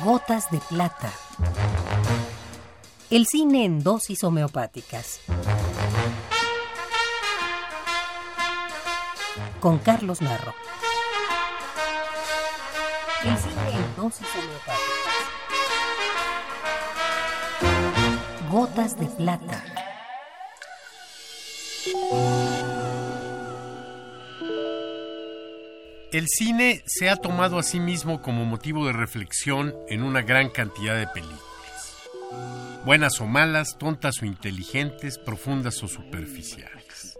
Gotas de plata. El cine en dosis homeopáticas. Con Carlos Narro. El cine en dosis homeopáticas. Gotas de plata. El cine se ha tomado a sí mismo como motivo de reflexión en una gran cantidad de películas. Buenas o malas, tontas o inteligentes, profundas o superficiales.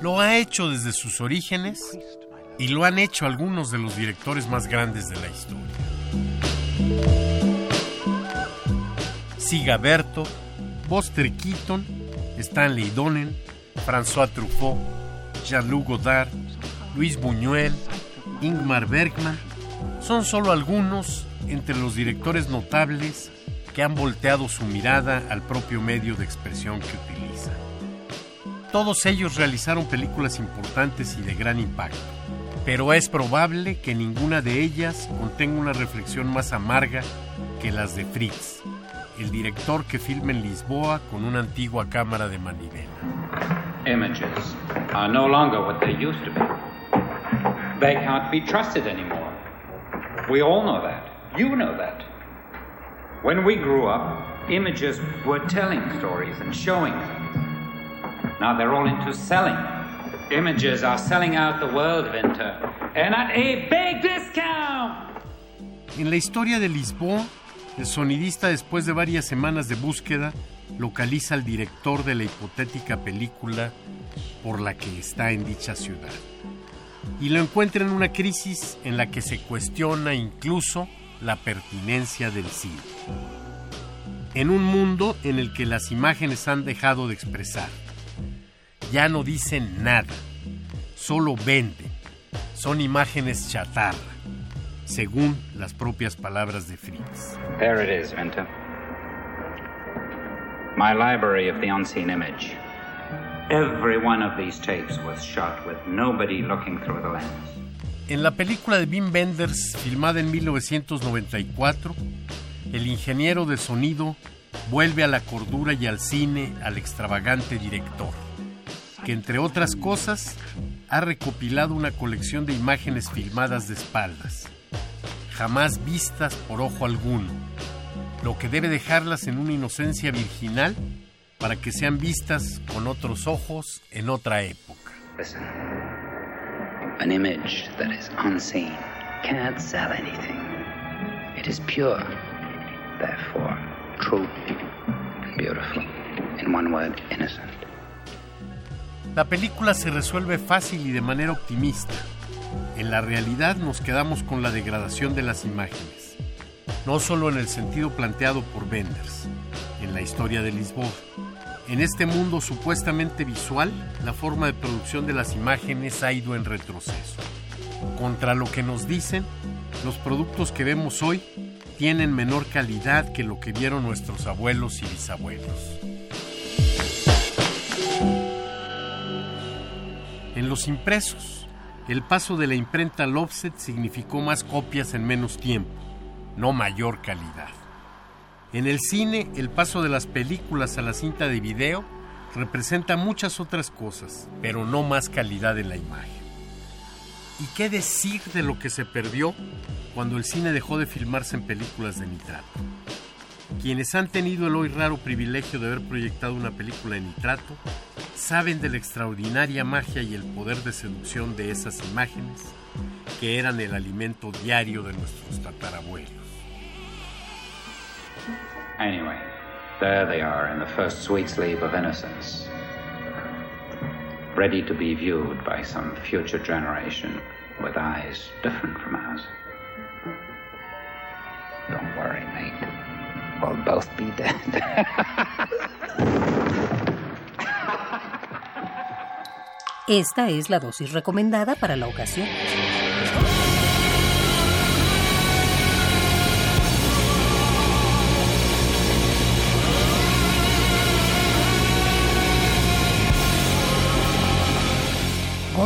Lo ha hecho desde sus orígenes y lo han hecho algunos de los directores más grandes de la historia. Siga Berto, Buster Keaton, Stanley Donen, François Truffaut, Jean-Luc Godard, Luis Buñuel, Ingmar Bergman son solo algunos entre los directores notables que han volteado su mirada al propio medio de expresión que utilizan. Todos ellos realizaron películas importantes y de gran impacto, pero es probable que ninguna de ellas contenga una reflexión más amarga que las de Fritz, el director que filma en Lisboa con una antigua cámara de manivela. Images are no longer what they used to be. They can't be trusted anymore. We all know that. You know that. When we grew up, images were telling stories and showing things. Now they're all into selling. Images are selling out the world, Winter, and at a big discount. En la historia de Lisboa, el sonidista, después de varias semanas de búsqueda, localiza al director de la hipotética película por la que está en dicha ciudad. Y lo encuentra en una crisis en la que se cuestiona incluso la pertinencia del cine. En un mundo en el que las imágenes han dejado de expresar. Ya no dicen nada, solo venden. Son imágenes chatarra, según las propias palabras de Fritz. There it is, Winter. My library of the unseen image. Every one of these tapes was shot with nobody looking through the lens. En la película de Wim Wenders, filmada en 1994, el ingeniero de sonido vuelve a la cordura y al cine al extravagante director, que entre otras cosas ha recopilado una colección de imágenes filmadas de espaldas, jamás vistas por ojo alguno, lo que debe dejarlas en una inocencia virginal para que sean vistas con otros ojos en otra época. Listen. An image that is unseen can't sell anything. It is pure, therefore true and beautiful. In one word, innocent. La película se resuelve fácil y de manera optimista. En la realidad nos quedamos con la degradación de las imágenes, no solo en el sentido planteado por Benders, en la historia de Lisboa. En este mundo supuestamente visual, la forma de producción de las imágenes ha ido en retroceso. Contra lo que nos dicen, los productos que vemos hoy tienen menor calidad que lo que vieron nuestros abuelos y bisabuelos. En los impresos, el paso de la imprenta al offset significó más copias en menos tiempo, no mayor calidad. En el cine, el paso de las películas a la cinta de video representa muchas otras cosas, pero no más calidad en la imagen. ¿Y qué decir de lo que se perdió cuando el cine dejó de filmarse en películas de nitrato? Quienes han tenido el hoy raro privilegio de haber proyectado una película en nitrato saben de la extraordinaria magia y el poder de seducción de esas imágenes que eran el alimento diario de nuestros tatarabuelos. Anyway, there they are in the first sweet sleep of innocence. Ready to be viewed by some future generation with eyes different from ours. Don't worry, mate. We'll both be dead. Esta es la dosis recomendada para la ocasión.